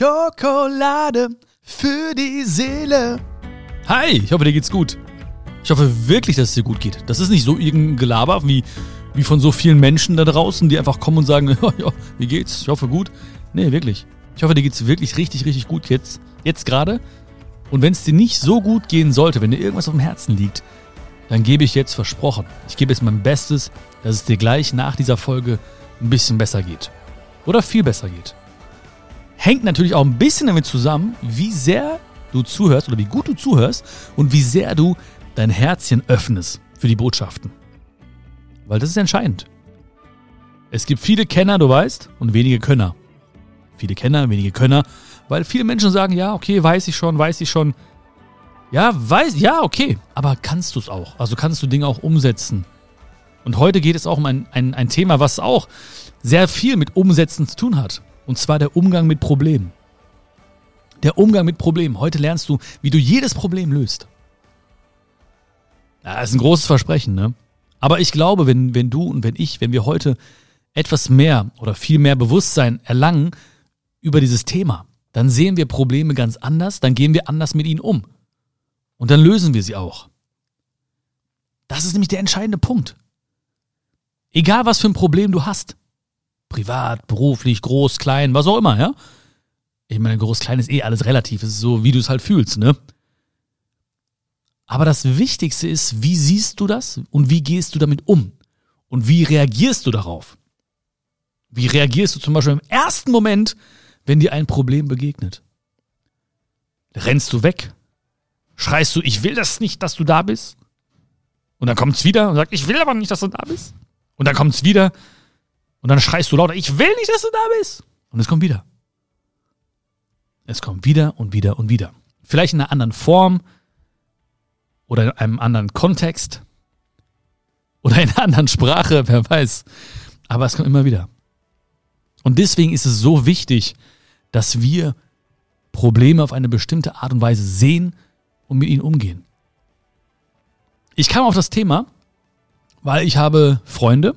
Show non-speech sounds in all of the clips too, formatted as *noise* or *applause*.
Schokolade für die Seele. Hi, ich hoffe, dir geht's gut. Ich hoffe wirklich, dass es dir gut geht. Das ist nicht so irgendein Gelaber wie, wie von so vielen Menschen da draußen, die einfach kommen und sagen, *laughs* ja, ja, wie geht's? Ich hoffe gut. Nee, wirklich. Ich hoffe, dir geht's wirklich richtig, richtig gut jetzt. Jetzt gerade. Und wenn es dir nicht so gut gehen sollte, wenn dir irgendwas auf dem Herzen liegt, dann gebe ich jetzt versprochen. Ich gebe jetzt mein Bestes, dass es dir gleich nach dieser Folge ein bisschen besser geht. Oder viel besser geht. Hängt natürlich auch ein bisschen damit zusammen, wie sehr du zuhörst oder wie gut du zuhörst und wie sehr du dein Herzchen öffnest für die Botschaften. Weil das ist entscheidend. Es gibt viele Kenner, du weißt, und wenige Könner. Viele Kenner, wenige Könner, weil viele Menschen sagen, ja, okay, weiß ich schon, weiß ich schon. Ja, weiß, ja, okay, aber kannst du es auch? Also kannst du Dinge auch umsetzen? Und heute geht es auch um ein, ein, ein Thema, was auch sehr viel mit Umsetzen zu tun hat. Und zwar der Umgang mit Problemen. Der Umgang mit Problemen. Heute lernst du, wie du jedes Problem löst. Ja, das ist ein großes Versprechen, ne? Aber ich glaube, wenn, wenn du und wenn ich, wenn wir heute etwas mehr oder viel mehr Bewusstsein erlangen über dieses Thema, dann sehen wir Probleme ganz anders, dann gehen wir anders mit ihnen um. Und dann lösen wir sie auch. Das ist nämlich der entscheidende Punkt. Egal was für ein Problem du hast. Privat, beruflich, groß, klein, was auch immer, ja? Ich meine, groß, klein ist eh alles relativ. Es ist so, wie du es halt fühlst, ne? Aber das Wichtigste ist, wie siehst du das und wie gehst du damit um? Und wie reagierst du darauf? Wie reagierst du zum Beispiel im ersten Moment, wenn dir ein Problem begegnet? Rennst du weg? Schreist du, ich will das nicht, dass du da bist? Und dann kommt es wieder und sagt, ich will aber nicht, dass du da bist. Und dann kommt es wieder und dann schreist du lauter, ich will nicht, dass du da bist. Und es kommt wieder. Es kommt wieder und wieder und wieder. Vielleicht in einer anderen Form oder in einem anderen Kontext oder in einer anderen Sprache, *laughs* wer weiß. Aber es kommt immer wieder. Und deswegen ist es so wichtig, dass wir Probleme auf eine bestimmte Art und Weise sehen und mit ihnen umgehen. Ich kam auf das Thema, weil ich habe Freunde.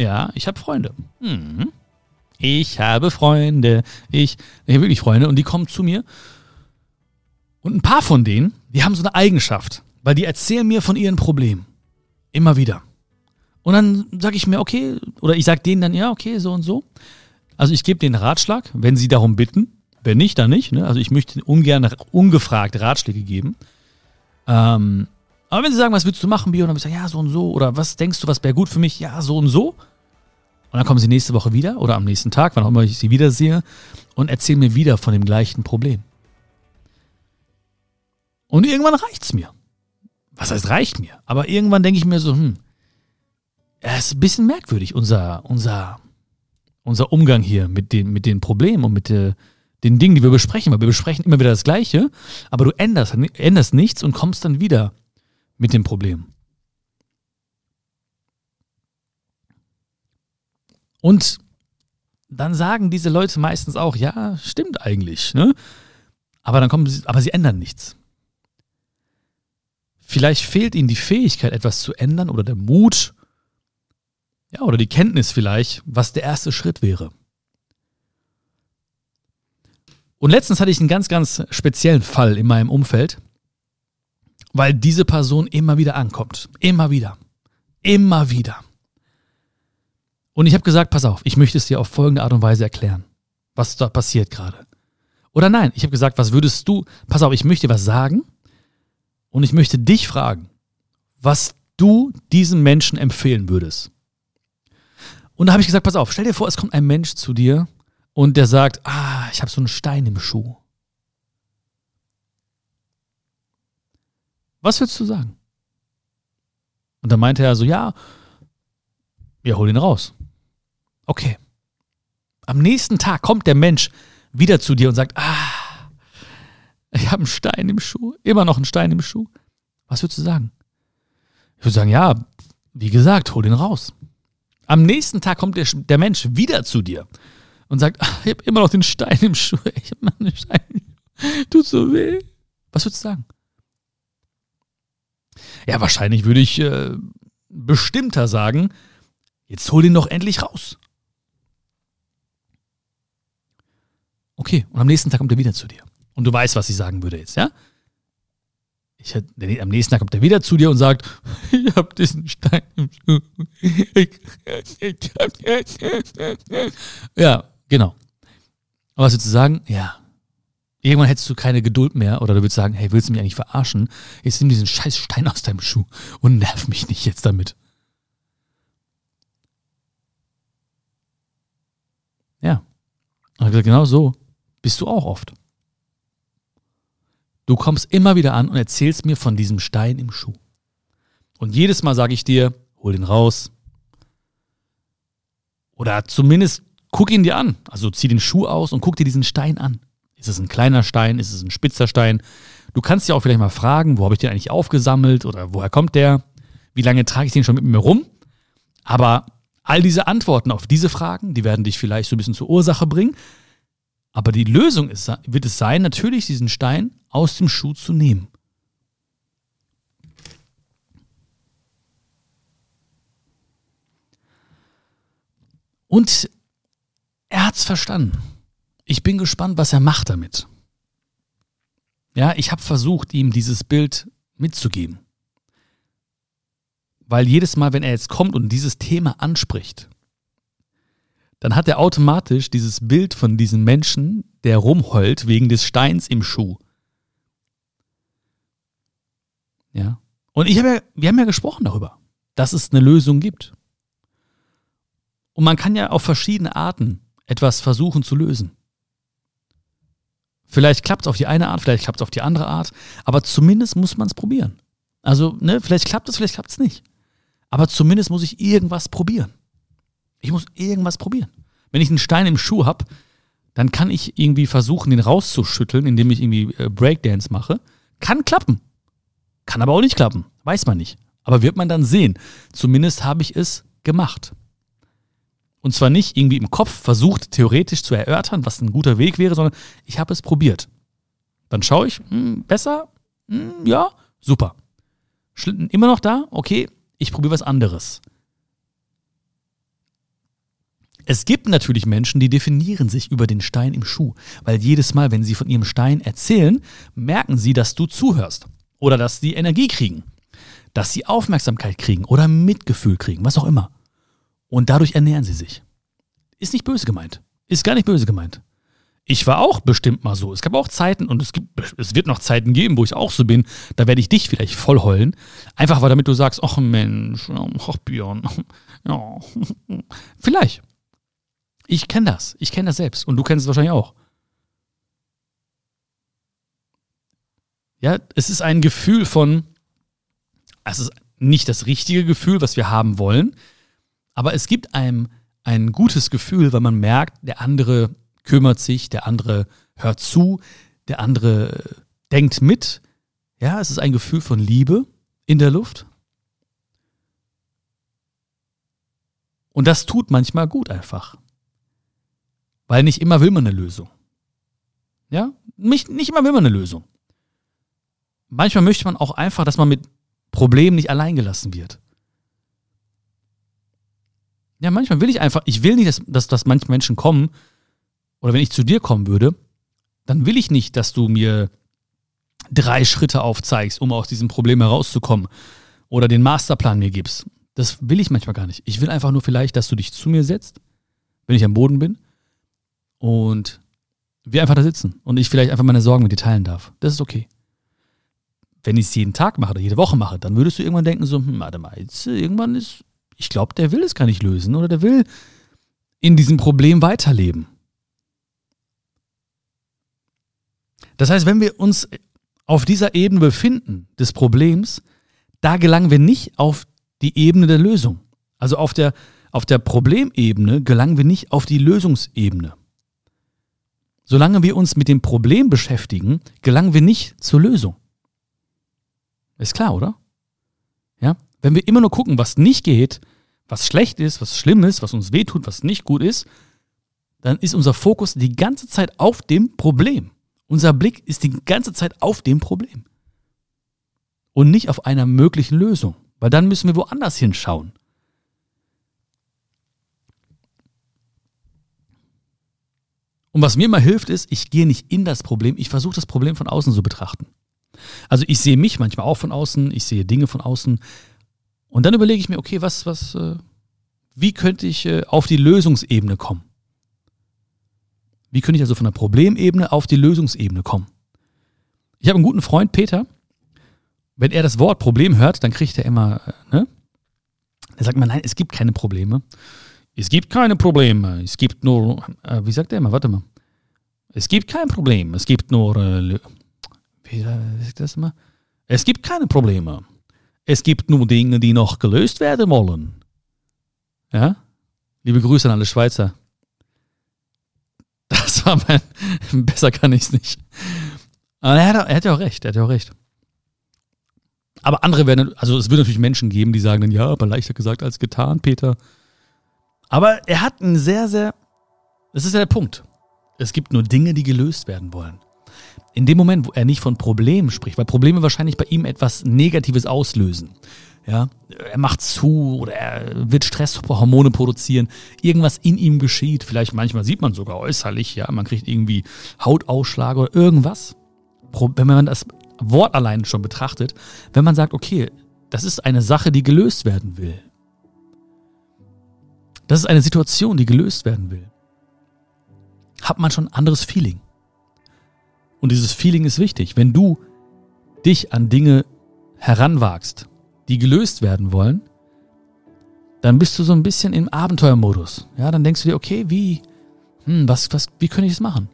Ja, ich habe Freunde. Mhm. Ich habe Freunde. Ich, ich habe wirklich Freunde und die kommen zu mir. Und ein paar von denen, die haben so eine Eigenschaft, weil die erzählen mir von ihren Problemen. Immer wieder. Und dann sage ich mir, okay, oder ich sage denen dann, ja, okay, so und so. Also ich gebe denen Ratschlag, wenn sie darum bitten. Wenn nicht, dann nicht. Ne? Also ich möchte ungern ungefragt Ratschläge geben. Ähm, aber wenn sie sagen, was willst du machen, Bio, dann ich sagen, ja, so und so. Oder was denkst du, was wäre gut für mich? Ja, so und so. Und dann kommen sie nächste Woche wieder oder am nächsten Tag, wann auch immer ich sie wiedersehe, und erzählen mir wieder von dem gleichen Problem. Und irgendwann reicht's mir. Was heißt reicht mir? Aber irgendwann denke ich mir so, hm, es ist ein bisschen merkwürdig, unser, unser, unser Umgang hier mit den, mit den Problemen und mit der, den Dingen, die wir besprechen. Weil wir besprechen immer wieder das Gleiche, aber du änderst, änderst nichts und kommst dann wieder mit dem Problem. Und dann sagen diese Leute meistens auch, ja, stimmt eigentlich, ne? Aber dann kommen sie, aber sie ändern nichts. Vielleicht fehlt ihnen die Fähigkeit, etwas zu ändern oder der Mut, ja, oder die Kenntnis vielleicht, was der erste Schritt wäre. Und letztens hatte ich einen ganz, ganz speziellen Fall in meinem Umfeld, weil diese Person immer wieder ankommt. Immer wieder. Immer wieder. Und ich habe gesagt, pass auf, ich möchte es dir auf folgende Art und Weise erklären, was da passiert gerade. Oder nein, ich habe gesagt, was würdest du, pass auf, ich möchte was sagen und ich möchte dich fragen, was du diesem Menschen empfehlen würdest. Und da habe ich gesagt, pass auf, stell dir vor, es kommt ein Mensch zu dir und der sagt, ah, ich habe so einen Stein im Schuh. Was würdest du sagen? Und dann meinte er so, ja, ja, hol ihn raus. Okay. Am nächsten Tag kommt der Mensch wieder zu dir und sagt, ah, ich habe einen Stein im Schuh, immer noch einen Stein im Schuh. Was würdest du sagen? Ich würde sagen, ja, wie gesagt, hol ihn raus. Am nächsten Tag kommt der, der Mensch wieder zu dir und sagt, ach, ich habe immer noch den Stein im Schuh. *laughs* Ich habe einen Stein im Schuh. Tut so weh. Was würdest du sagen? Ja, wahrscheinlich würde ich äh, bestimmter sagen, Jetzt hol ihn doch endlich raus. Okay, und am nächsten Tag kommt er wieder zu dir. Und du weißt, was ich sagen würde jetzt, ja? Ich, am nächsten Tag kommt er wieder zu dir und sagt, *laughs* ich habe diesen Stein im Schuh. *laughs* ja, genau. Aber was würdest du sagen? Ja. Irgendwann hättest du keine Geduld mehr oder du würdest sagen, hey, willst du mich eigentlich verarschen? Jetzt nimm diesen scheiß Stein aus deinem Schuh und nerv mich nicht jetzt damit. Ja. Und er gesagt, genau so bist du auch oft. Du kommst immer wieder an und erzählst mir von diesem Stein im Schuh. Und jedes Mal sage ich dir, hol den raus. Oder zumindest guck ihn dir an. Also zieh den Schuh aus und guck dir diesen Stein an. Ist es ein kleiner Stein? Ist es ein spitzer Stein? Du kannst ja auch vielleicht mal fragen, wo habe ich den eigentlich aufgesammelt oder woher kommt der? Wie lange trage ich den schon mit mir rum? Aber all diese Antworten auf diese Fragen, die werden dich vielleicht so ein bisschen zur Ursache bringen. Aber die Lösung ist, wird es sein, natürlich diesen Stein aus dem Schuh zu nehmen. Und er hat es verstanden. Ich bin gespannt, was er macht damit. Ja, ich habe versucht, ihm dieses Bild mitzugeben. Weil jedes Mal, wenn er jetzt kommt und dieses Thema anspricht, dann hat er automatisch dieses Bild von diesem Menschen, der rumheult wegen des Steins im Schuh. Ja. Und ich habe ja, wir haben ja gesprochen darüber, dass es eine Lösung gibt. Und man kann ja auf verschiedene Arten etwas versuchen zu lösen. Vielleicht klappt es auf die eine Art, vielleicht klappt es auf die andere Art, aber zumindest muss man es probieren. Also, ne, vielleicht klappt es, vielleicht klappt es nicht. Aber zumindest muss ich irgendwas probieren. Ich muss irgendwas probieren. Wenn ich einen Stein im Schuh habe, dann kann ich irgendwie versuchen, den rauszuschütteln, indem ich irgendwie äh, Breakdance mache. Kann klappen. Kann aber auch nicht klappen. Weiß man nicht. Aber wird man dann sehen. Zumindest habe ich es gemacht. Und zwar nicht irgendwie im Kopf versucht, theoretisch zu erörtern, was ein guter Weg wäre, sondern ich habe es probiert. Dann schaue ich, hm, besser, hm, ja, super. Schlitten immer noch da, okay, ich probiere was anderes. Es gibt natürlich Menschen, die definieren sich über den Stein im Schuh, weil jedes Mal, wenn sie von ihrem Stein erzählen, merken sie, dass du zuhörst oder dass sie Energie kriegen, dass sie Aufmerksamkeit kriegen oder Mitgefühl kriegen, was auch immer. Und dadurch ernähren sie sich. Ist nicht böse gemeint. Ist gar nicht böse gemeint. Ich war auch bestimmt mal so. Es gab auch Zeiten und es, gibt, es wird noch Zeiten geben, wo ich auch so bin. Da werde ich dich vielleicht voll heulen. Einfach weil damit du sagst, ach Mensch, ach Björn. *laughs* Ja. *laughs* Vielleicht. Ich kenne das. Ich kenne das selbst. Und du kennst es wahrscheinlich auch. Ja, es ist ein Gefühl von, es ist nicht das richtige Gefühl, was wir haben wollen, aber es gibt einem ein gutes Gefühl, weil man merkt, der andere kümmert sich, der andere hört zu, der andere denkt mit. Ja, es ist ein Gefühl von Liebe in der Luft. Und das tut manchmal gut einfach. Weil nicht immer will man eine Lösung. Ja? Nicht, nicht immer will man eine Lösung. Manchmal möchte man auch einfach, dass man mit Problemen nicht allein gelassen wird. Ja, manchmal will ich einfach, ich will nicht, dass, dass, dass manche Menschen kommen, oder wenn ich zu dir kommen würde, dann will ich nicht, dass du mir drei Schritte aufzeigst, um aus diesem Problem herauszukommen oder den Masterplan mir gibst. Das will ich manchmal gar nicht. Ich will einfach nur vielleicht, dass du dich zu mir setzt, wenn ich am Boden bin und wir einfach da sitzen und ich vielleicht einfach meine Sorgen mit dir teilen darf. Das ist okay. Wenn ich es jeden Tag mache oder jede Woche mache, dann würdest du irgendwann denken, so, hm, warte mal, jetzt äh, irgendwann ist, ich glaube, der will es gar nicht lösen oder der will in diesem Problem weiterleben. Das heißt, wenn wir uns auf dieser Ebene befinden des Problems, da gelangen wir nicht auf die Ebene der Lösung. Also auf der, auf der Problemebene gelangen wir nicht auf die Lösungsebene. Solange wir uns mit dem Problem beschäftigen, gelangen wir nicht zur Lösung. Ist klar, oder? Ja? Wenn wir immer nur gucken, was nicht geht, was schlecht ist, was schlimm ist, was uns wehtut, was nicht gut ist, dann ist unser Fokus die ganze Zeit auf dem Problem. Unser Blick ist die ganze Zeit auf dem Problem. Und nicht auf einer möglichen Lösung. Weil dann müssen wir woanders hinschauen. Und was mir immer hilft, ist, ich gehe nicht in das Problem, ich versuche das Problem von außen zu betrachten. Also ich sehe mich manchmal auch von außen, ich sehe Dinge von außen und dann überlege ich mir, okay, was, was, äh, wie könnte ich äh, auf die Lösungsebene kommen? Wie könnte ich also von der Problemebene auf die Lösungsebene kommen? Ich habe einen guten Freund, Peter. Wenn er das Wort Problem hört, dann kriegt er immer, äh, ne? Er sagt immer, nein, es gibt keine Probleme. Es gibt keine Probleme. Es gibt nur, äh, wie sagt er immer? Warte mal. Es gibt kein Problem. Es gibt nur, äh, wie sagt das immer? Es gibt keine Probleme. Es gibt nur Dinge, die noch gelöst werden wollen. Ja? Liebe Grüße an alle Schweizer. *laughs* Das war mein, *laughs* besser kann ich es nicht. Er hat, er hat ja auch recht, er hat ja auch recht. Aber andere werden, also es wird natürlich Menschen geben, die sagen dann, ja, aber leichter gesagt als getan, Peter. Aber er hat einen sehr, sehr, das ist ja der Punkt. Es gibt nur Dinge, die gelöst werden wollen. In dem Moment, wo er nicht von Problemen spricht, weil Probleme wahrscheinlich bei ihm etwas Negatives auslösen. Ja, er macht zu oder er wird Stresshormone produzieren, irgendwas in ihm geschieht, vielleicht manchmal sieht man sogar äußerlich, ja, man kriegt irgendwie Hautausschlag oder irgendwas. Wenn man das Wort allein schon betrachtet, wenn man sagt, okay, das ist eine Sache, die gelöst werden will, das ist eine Situation, die gelöst werden will. Hat man schon ein anderes Feeling. Und dieses Feeling ist wichtig. Wenn du dich an Dinge heranwagst, die gelöst werden wollen, dann bist du so ein bisschen im Abenteuermodus. Ja, dann denkst du dir, okay, wie, hm, was, was, wie könnte ich es machen?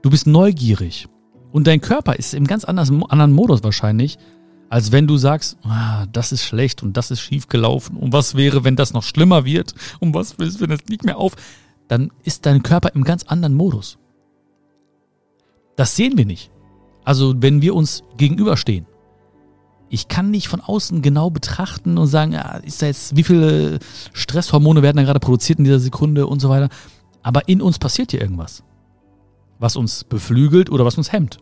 Du bist neugierig. Und dein Körper ist im ganz anderen Modus wahrscheinlich, als wenn du sagst, ah, das ist schlecht und das ist schief gelaufen und was wäre, wenn das noch schlimmer wird und was ist, wenn es nicht mehr auf, dann ist dein Körper im ganz anderen Modus. Das sehen wir nicht. Also wenn wir uns gegenüberstehen. Ich kann nicht von außen genau betrachten und sagen, ja, ist da jetzt, wie viele Stresshormone werden da gerade produziert in dieser Sekunde und so weiter. Aber in uns passiert hier irgendwas. Was uns beflügelt oder was uns hemmt.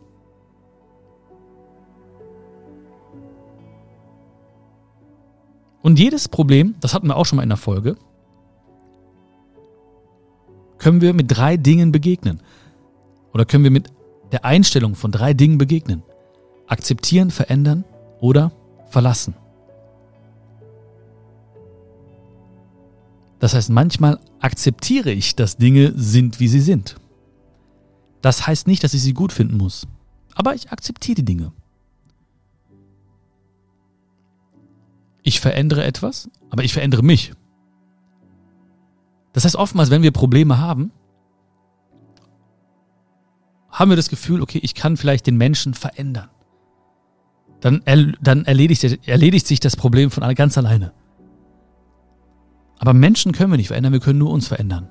Und jedes Problem, das hatten wir auch schon mal in der Folge, können wir mit drei Dingen begegnen. Oder können wir mit der Einstellung von drei Dingen begegnen. Akzeptieren, verändern oder verlassen. Das heißt, manchmal akzeptiere ich, dass Dinge sind, wie sie sind. Das heißt nicht, dass ich sie gut finden muss. Aber ich akzeptiere die Dinge. Ich verändere etwas, aber ich verändere mich. Das heißt, oftmals, wenn wir Probleme haben, haben wir das Gefühl, okay, ich kann vielleicht den Menschen verändern. Dann, er, dann erledigt, erledigt sich das Problem von ganz alleine. Aber Menschen können wir nicht verändern, wir können nur uns verändern.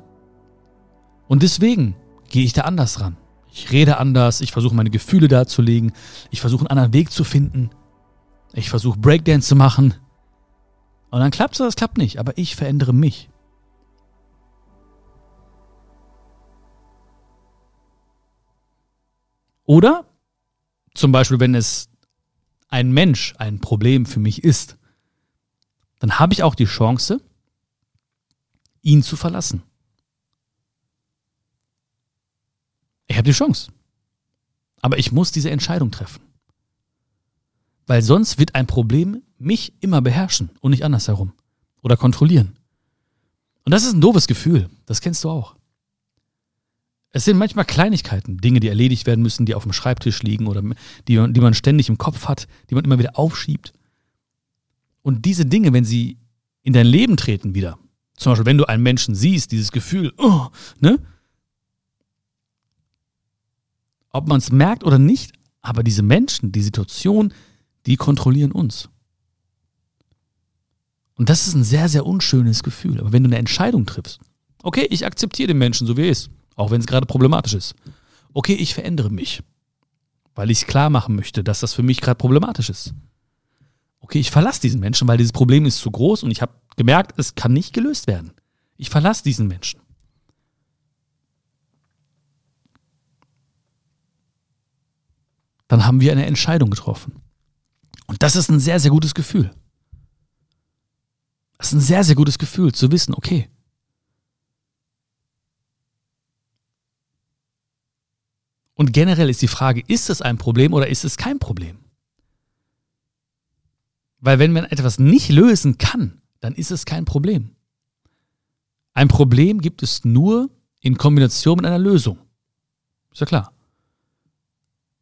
Und deswegen gehe ich da anders ran. Ich rede anders, ich versuche meine Gefühle darzulegen, ich versuche einen anderen Weg zu finden, ich versuche Breakdance zu machen, und dann klappt es oder es klappt nicht, aber ich verändere mich. Oder zum Beispiel, wenn es ein Mensch ein Problem für mich ist, dann habe ich auch die Chance, ihn zu verlassen. Ich habe die Chance. Aber ich muss diese Entscheidung treffen. Weil sonst wird ein Problem mich immer beherrschen und nicht andersherum. Oder kontrollieren. Und das ist ein doofes Gefühl. Das kennst du auch. Es sind manchmal Kleinigkeiten, Dinge, die erledigt werden müssen, die auf dem Schreibtisch liegen oder die, die man ständig im Kopf hat, die man immer wieder aufschiebt. Und diese Dinge, wenn sie in dein Leben treten wieder, zum Beispiel, wenn du einen Menschen siehst, dieses Gefühl, oh, ne? Ob man es merkt oder nicht, aber diese Menschen, die Situation, die kontrollieren uns. Und das ist ein sehr, sehr unschönes Gefühl. Aber wenn du eine Entscheidung triffst, okay, ich akzeptiere den Menschen so wie er ist, auch wenn es gerade problematisch ist. Okay, ich verändere mich, weil ich es klar machen möchte, dass das für mich gerade problematisch ist. Okay, ich verlasse diesen Menschen, weil dieses Problem ist zu groß und ich habe gemerkt, es kann nicht gelöst werden. Ich verlasse diesen Menschen. Dann haben wir eine Entscheidung getroffen. Und das ist ein sehr, sehr gutes Gefühl. Das ist ein sehr, sehr gutes Gefühl zu wissen, okay. Und generell ist die Frage, ist es ein Problem oder ist es kein Problem? Weil wenn man etwas nicht lösen kann, dann ist es kein Problem. Ein Problem gibt es nur in Kombination mit einer Lösung. Ist ja klar.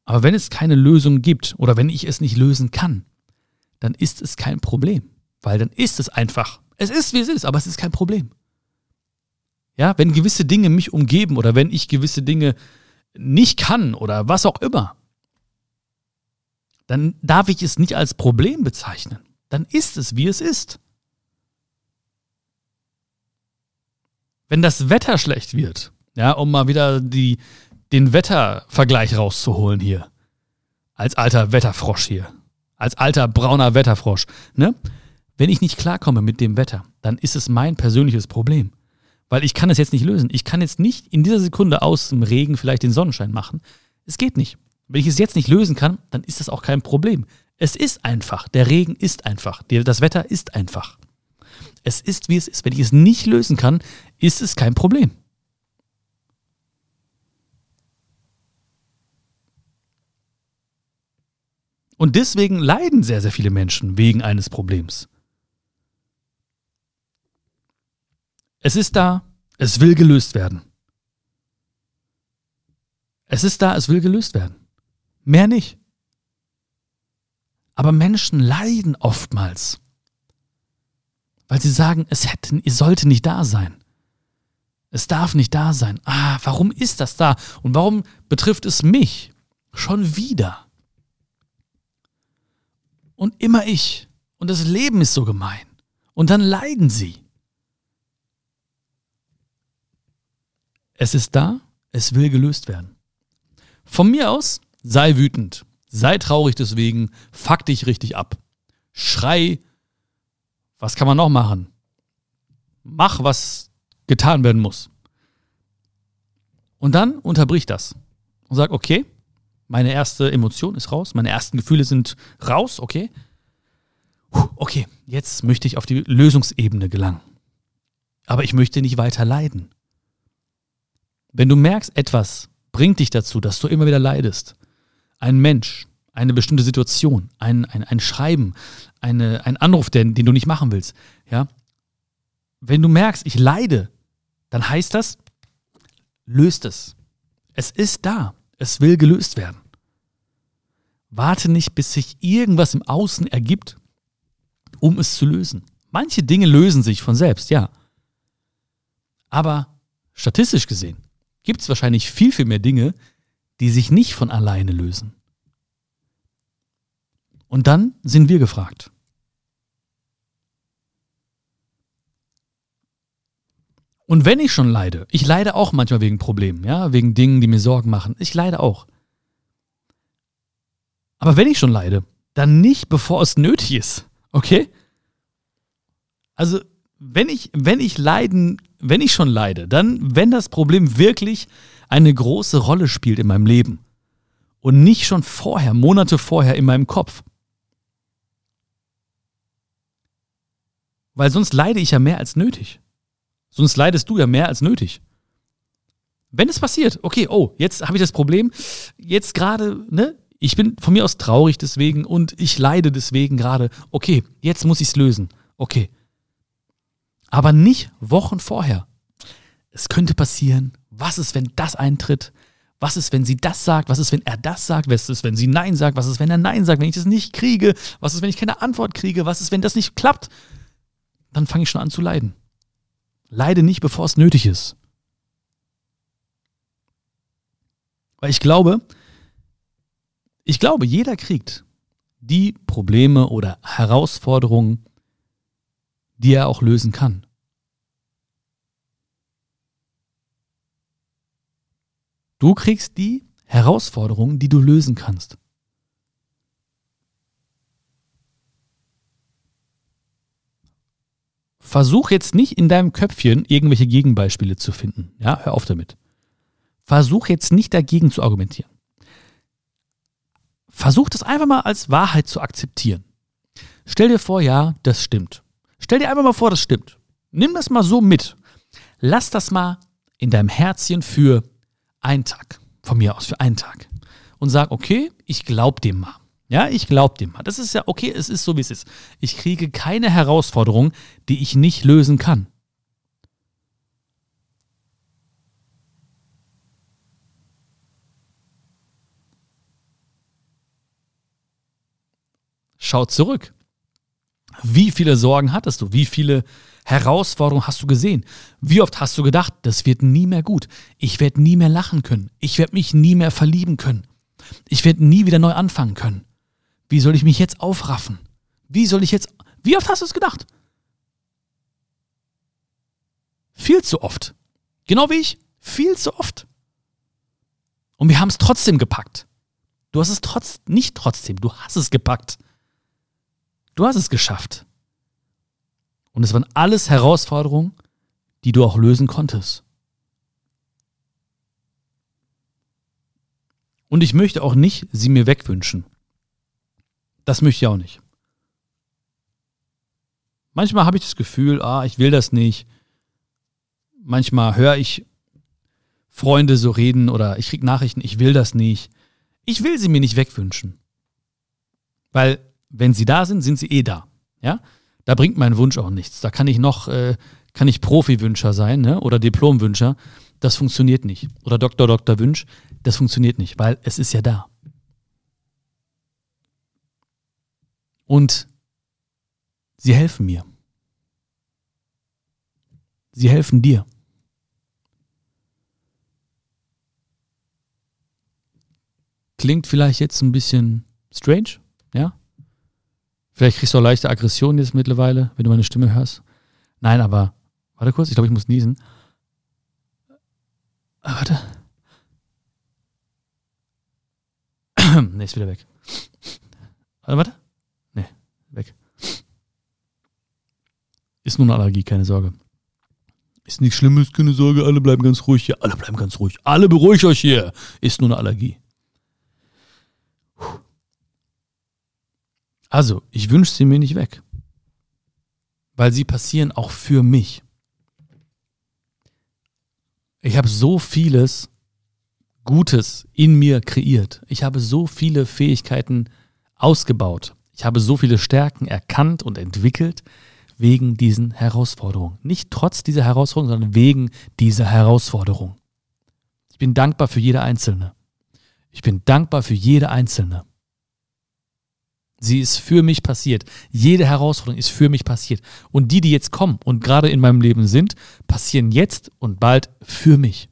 Aber wenn es keine Lösung gibt oder wenn ich es nicht lösen kann, dann ist es kein Problem. Weil dann ist es einfach. Es ist, wie es ist, aber es ist kein Problem. Ja, wenn gewisse Dinge mich umgeben oder wenn ich gewisse Dinge nicht kann oder was auch immer, dann darf ich es nicht als Problem bezeichnen. Dann ist es, wie es ist. Wenn das Wetter schlecht wird, ja, um mal wieder die, den Wettervergleich rauszuholen hier, als alter Wetterfrosch hier, als alter brauner Wetterfrosch, ne? Wenn ich nicht klarkomme mit dem Wetter, dann ist es mein persönliches Problem. Weil ich kann es jetzt nicht lösen. Ich kann jetzt nicht in dieser Sekunde aus dem Regen vielleicht den Sonnenschein machen. Es geht nicht. Wenn ich es jetzt nicht lösen kann, dann ist das auch kein Problem. Es ist einfach. Der Regen ist einfach. Das Wetter ist einfach. Es ist, wie es ist. Wenn ich es nicht lösen kann, ist es kein Problem. Und deswegen leiden sehr, sehr viele Menschen wegen eines Problems. Es ist da, es will gelöst werden. Es ist da, es will gelöst werden. Mehr nicht. Aber Menschen leiden oftmals, weil sie sagen, es hätte, es sollte nicht da sein. Es darf nicht da sein. Ah, warum ist das da? Und warum betrifft es mich? Schon wieder. Und immer ich. Und das Leben ist so gemein. Und dann leiden sie. Es ist da, es will gelöst werden. Von mir aus, sei wütend, sei traurig deswegen, fuck dich richtig ab. Schrei, was kann man noch machen? Mach, was getan werden muss. Und dann unterbrich das und sag, okay, meine erste Emotion ist raus, meine ersten Gefühle sind raus, okay. Okay, jetzt möchte ich auf die Lösungsebene gelangen. Aber ich möchte nicht weiter leiden. Wenn du merkst, etwas bringt dich dazu, dass du immer wieder leidest, ein Mensch, eine bestimmte Situation, ein, ein, ein Schreiben, eine, ein Anruf, den, den du nicht machen willst, ja, wenn du merkst, ich leide, dann heißt das, löst es. Es ist da. Es will gelöst werden. Warte nicht, bis sich irgendwas im Außen ergibt, um es zu lösen. Manche Dinge lösen sich von selbst, ja. Aber statistisch gesehen gibt es wahrscheinlich viel, viel mehr Dinge, die sich nicht von alleine lösen. Und dann sind wir gefragt. Und wenn ich schon leide, ich leide auch manchmal wegen Problemen, ja, wegen Dingen, die mir Sorgen machen. Ich leide auch. Aber wenn ich schon leide, dann nicht, bevor es nötig ist. Okay? Also, wenn ich, wenn ich leiden wenn ich schon leide, dann, wenn das Problem wirklich eine große Rolle spielt in meinem Leben und nicht schon vorher, Monate vorher in meinem Kopf. Weil sonst leide ich ja mehr als nötig. Sonst leidest du ja mehr als nötig. Wenn es passiert, okay, oh, jetzt habe ich das Problem, jetzt gerade, ne, ich bin von mir aus traurig deswegen und ich leide deswegen gerade, okay, jetzt muss ich es lösen, okay. Aber nicht Wochen vorher. Es könnte passieren. Was ist, wenn das eintritt? Was ist, wenn sie das sagt? Was ist, wenn er das sagt? Was ist, wenn sie Nein sagt? Was ist, wenn er Nein sagt, wenn ich das nicht kriege? Was ist, wenn ich keine Antwort kriege? Was ist, wenn das nicht klappt? Dann fange ich schon an zu leiden. Leide nicht, bevor es nötig ist. Weil ich glaube, ich glaube, jeder kriegt die Probleme oder Herausforderungen, die er auch lösen kann. Du kriegst die Herausforderungen, die du lösen kannst. Versuch jetzt nicht in deinem Köpfchen irgendwelche Gegenbeispiele zu finden. Ja, hör auf damit. Versuch jetzt nicht dagegen zu argumentieren. Versuch das einfach mal als Wahrheit zu akzeptieren. Stell dir vor, ja, das stimmt. Stell dir einfach mal vor, das stimmt. Nimm das mal so mit. Lass das mal in deinem Herzchen für einen Tag, von mir aus für einen Tag und sage, okay, ich glaube dem mal. Ja, ich glaube dem mal. Das ist ja okay, es ist so, wie es ist. Ich kriege keine Herausforderung, die ich nicht lösen kann. Schau zurück. Wie viele Sorgen hattest du? Wie viele Herausforderungen hast du gesehen? Wie oft hast du gedacht, das wird nie mehr gut? Ich werde nie mehr lachen können. Ich werde mich nie mehr verlieben können. Ich werde nie wieder neu anfangen können. Wie soll ich mich jetzt aufraffen? Wie soll ich jetzt. Wie oft hast du es gedacht? Viel zu oft. Genau wie ich. Viel zu oft. Und wir haben es trotzdem gepackt. Du hast es trotz, nicht trotzdem, du hast es gepackt. Du hast es geschafft. Und es waren alles Herausforderungen, die du auch lösen konntest. Und ich möchte auch nicht sie mir wegwünschen. Das möchte ich auch nicht. Manchmal habe ich das Gefühl, ah, ich will das nicht. Manchmal höre ich Freunde so reden oder ich kriege Nachrichten, ich will das nicht. Ich will sie mir nicht wegwünschen. Weil wenn sie da sind, sind sie eh da. Ja? Da bringt mein Wunsch auch nichts. Da kann ich noch, äh, kann ich Profi-Wünscher sein, ne? Oder Diplom-Wünscher. Das funktioniert nicht. Oder Doktor, Doktor Wünsch. Das funktioniert nicht, weil es ist ja da. Und sie helfen mir. Sie helfen dir. Klingt vielleicht jetzt ein bisschen strange, ja? Vielleicht kriegst du auch leichte Aggression jetzt mittlerweile, wenn du meine Stimme hörst. Nein, aber warte kurz, ich glaube, ich muss niesen. Ah, warte. *clears throat* ne, ist wieder weg. Warte, warte. Ne, weg. Ist nur eine Allergie, keine Sorge. Ist nichts Schlimmes, keine Sorge, alle bleiben ganz ruhig hier. Alle bleiben ganz ruhig. Alle beruhigt euch hier. Ist nur eine Allergie. Also, ich wünsche sie mir nicht weg. Weil sie passieren auch für mich. Ich habe so vieles Gutes in mir kreiert. Ich habe so viele Fähigkeiten ausgebaut. Ich habe so viele Stärken erkannt und entwickelt wegen diesen Herausforderungen. Nicht trotz dieser Herausforderung, sondern wegen dieser Herausforderung. Ich bin dankbar für jede einzelne. Ich bin dankbar für jede einzelne. Sie ist für mich passiert. Jede Herausforderung ist für mich passiert. Und die, die jetzt kommen und gerade in meinem Leben sind, passieren jetzt und bald für mich.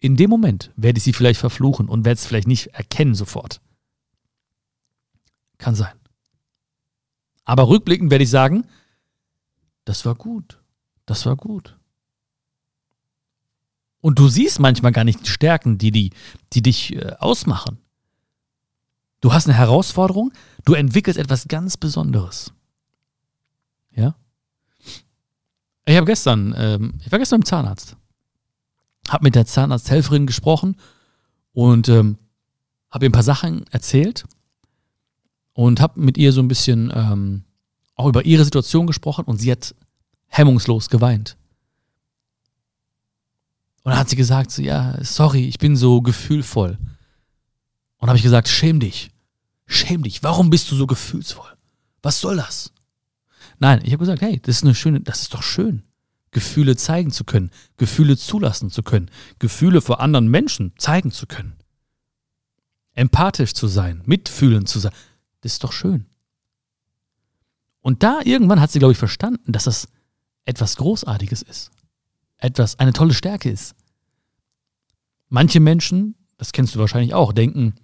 In dem Moment werde ich sie vielleicht verfluchen und werde es vielleicht nicht erkennen sofort. Kann sein. Aber rückblickend werde ich sagen, das war gut. Das war gut. Und du siehst manchmal gar nicht die Stärken, die, die, die dich äh, ausmachen. Du hast eine Herausforderung, du entwickelst etwas ganz Besonderes. Ja? Ich habe gestern, ähm, ich war gestern beim Zahnarzt, habe mit der Zahnarzthelferin gesprochen und ähm, habe ihr ein paar Sachen erzählt und habe mit ihr so ein bisschen ähm, auch über ihre Situation gesprochen und sie hat hemmungslos geweint. Und dann hat sie gesagt, so, ja, sorry, ich bin so gefühlvoll. Und habe ich gesagt, schäm dich. Schäm dich. Warum bist du so gefühlsvoll? Was soll das? Nein, ich habe gesagt, hey, das ist eine schöne, das ist doch schön. Gefühle zeigen zu können, Gefühle zulassen zu können, Gefühle vor anderen Menschen zeigen zu können. Empathisch zu sein, mitfühlen zu sein. Das ist doch schön. Und da irgendwann hat sie, glaube ich, verstanden, dass das etwas Großartiges ist. Etwas, eine tolle Stärke ist. Manche Menschen, das kennst du wahrscheinlich auch, denken,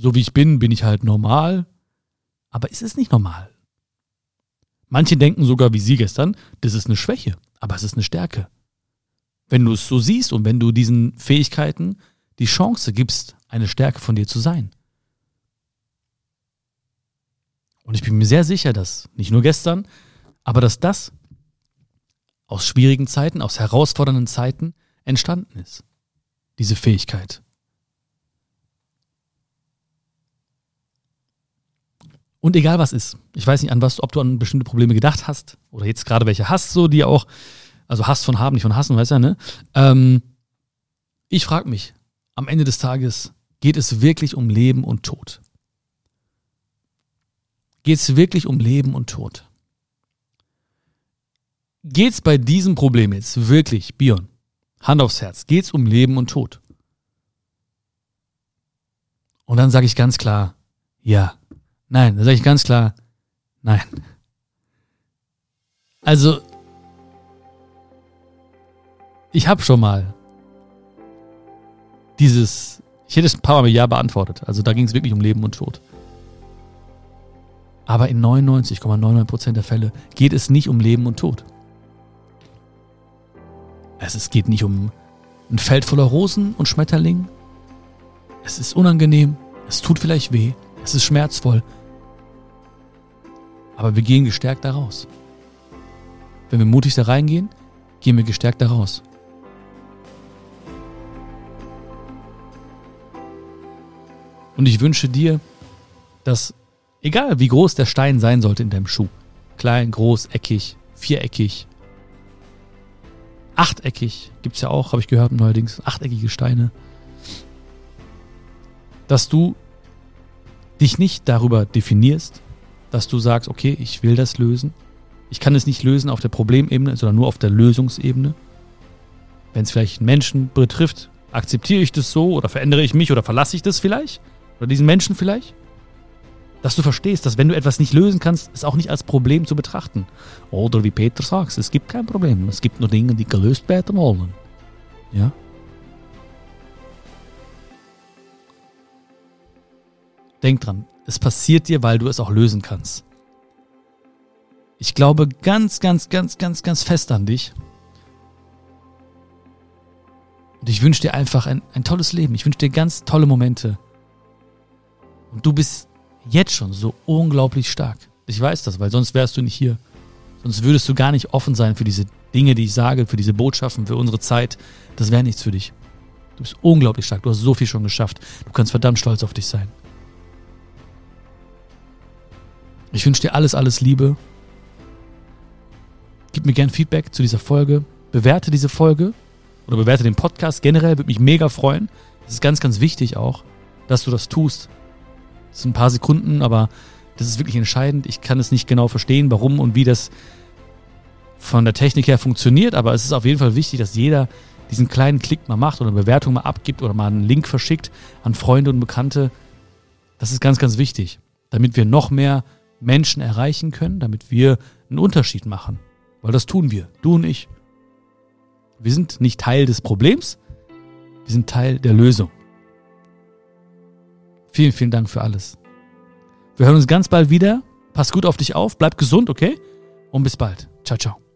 so wie ich bin, bin ich halt normal. Aber es ist nicht normal. Manche denken sogar wie Sie gestern, das ist eine Schwäche, aber es ist eine Stärke. Wenn du es so siehst und wenn du diesen Fähigkeiten die Chance gibst, eine Stärke von dir zu sein. Und ich bin mir sehr sicher, dass nicht nur gestern, aber dass das aus schwierigen Zeiten, aus herausfordernden Zeiten entstanden ist. Diese Fähigkeit. Und egal was ist, ich weiß nicht an was, ob du an bestimmte Probleme gedacht hast oder jetzt gerade welche hast, so die auch, also hast von haben, nicht von hassen, weißt du ja, ne? Ähm, ich frage mich am Ende des Tages geht es wirklich um Leben und Tod. Geht es wirklich um Leben und Tod? Geht es bei diesem Problem jetzt wirklich, Bion, Hand aufs Herz, geht es um Leben und Tod? Und dann sage ich ganz klar, ja. Nein, dann sage ich ganz klar, nein. Also, ich habe schon mal dieses, ich hätte es ein paar Mal mit Ja beantwortet. Also da ging es wirklich um Leben und Tod. Aber in 99,99% der Fälle geht es nicht um Leben und Tod. Also es geht nicht um ein Feld voller Rosen und Schmetterlingen. Es ist unangenehm, es tut vielleicht weh, es ist schmerzvoll. Aber wir gehen gestärkt da raus. Wenn wir mutig da reingehen, gehen wir gestärkt da raus. Und ich wünsche dir, dass, egal wie groß der Stein sein sollte in deinem Schuh, klein, groß, eckig, viereckig, achteckig, gibt es ja auch, habe ich gehört neuerdings, achteckige Steine, dass du dich nicht darüber definierst, dass du sagst, okay, ich will das lösen. Ich kann es nicht lösen auf der Problemebene, sondern nur auf der Lösungsebene. Wenn es vielleicht einen Menschen betrifft, akzeptiere ich das so oder verändere ich mich oder verlasse ich das vielleicht? Oder diesen Menschen vielleicht? Dass du verstehst, dass wenn du etwas nicht lösen kannst, es auch nicht als Problem zu betrachten. Oder wie Peter sagt, es gibt kein Problem. Es gibt nur Dinge, die gelöst werden wollen. Ja? Denk dran, es passiert dir, weil du es auch lösen kannst. Ich glaube ganz, ganz, ganz, ganz, ganz fest an dich. Und ich wünsche dir einfach ein, ein tolles Leben. Ich wünsche dir ganz tolle Momente. Und du bist jetzt schon so unglaublich stark. Ich weiß das, weil sonst wärst du nicht hier. Sonst würdest du gar nicht offen sein für diese Dinge, die ich sage, für diese Botschaften, für unsere Zeit. Das wäre nichts für dich. Du bist unglaublich stark. Du hast so viel schon geschafft. Du kannst verdammt stolz auf dich sein. Ich wünsche dir alles, alles Liebe. Gib mir gern Feedback zu dieser Folge. Bewerte diese Folge oder bewerte den Podcast generell. Würde mich mega freuen. Das ist ganz, ganz wichtig auch, dass du das tust. Das sind ein paar Sekunden, aber das ist wirklich entscheidend. Ich kann es nicht genau verstehen, warum und wie das von der Technik her funktioniert, aber es ist auf jeden Fall wichtig, dass jeder diesen kleinen Klick mal macht oder eine Bewertung mal abgibt oder mal einen Link verschickt an Freunde und Bekannte. Das ist ganz, ganz wichtig, damit wir noch mehr Menschen erreichen können, damit wir einen Unterschied machen. Weil das tun wir, du und ich. Wir sind nicht Teil des Problems, wir sind Teil der Lösung. Vielen, vielen Dank für alles. Wir hören uns ganz bald wieder. Pass gut auf dich auf, bleib gesund, okay? Und bis bald. Ciao, ciao.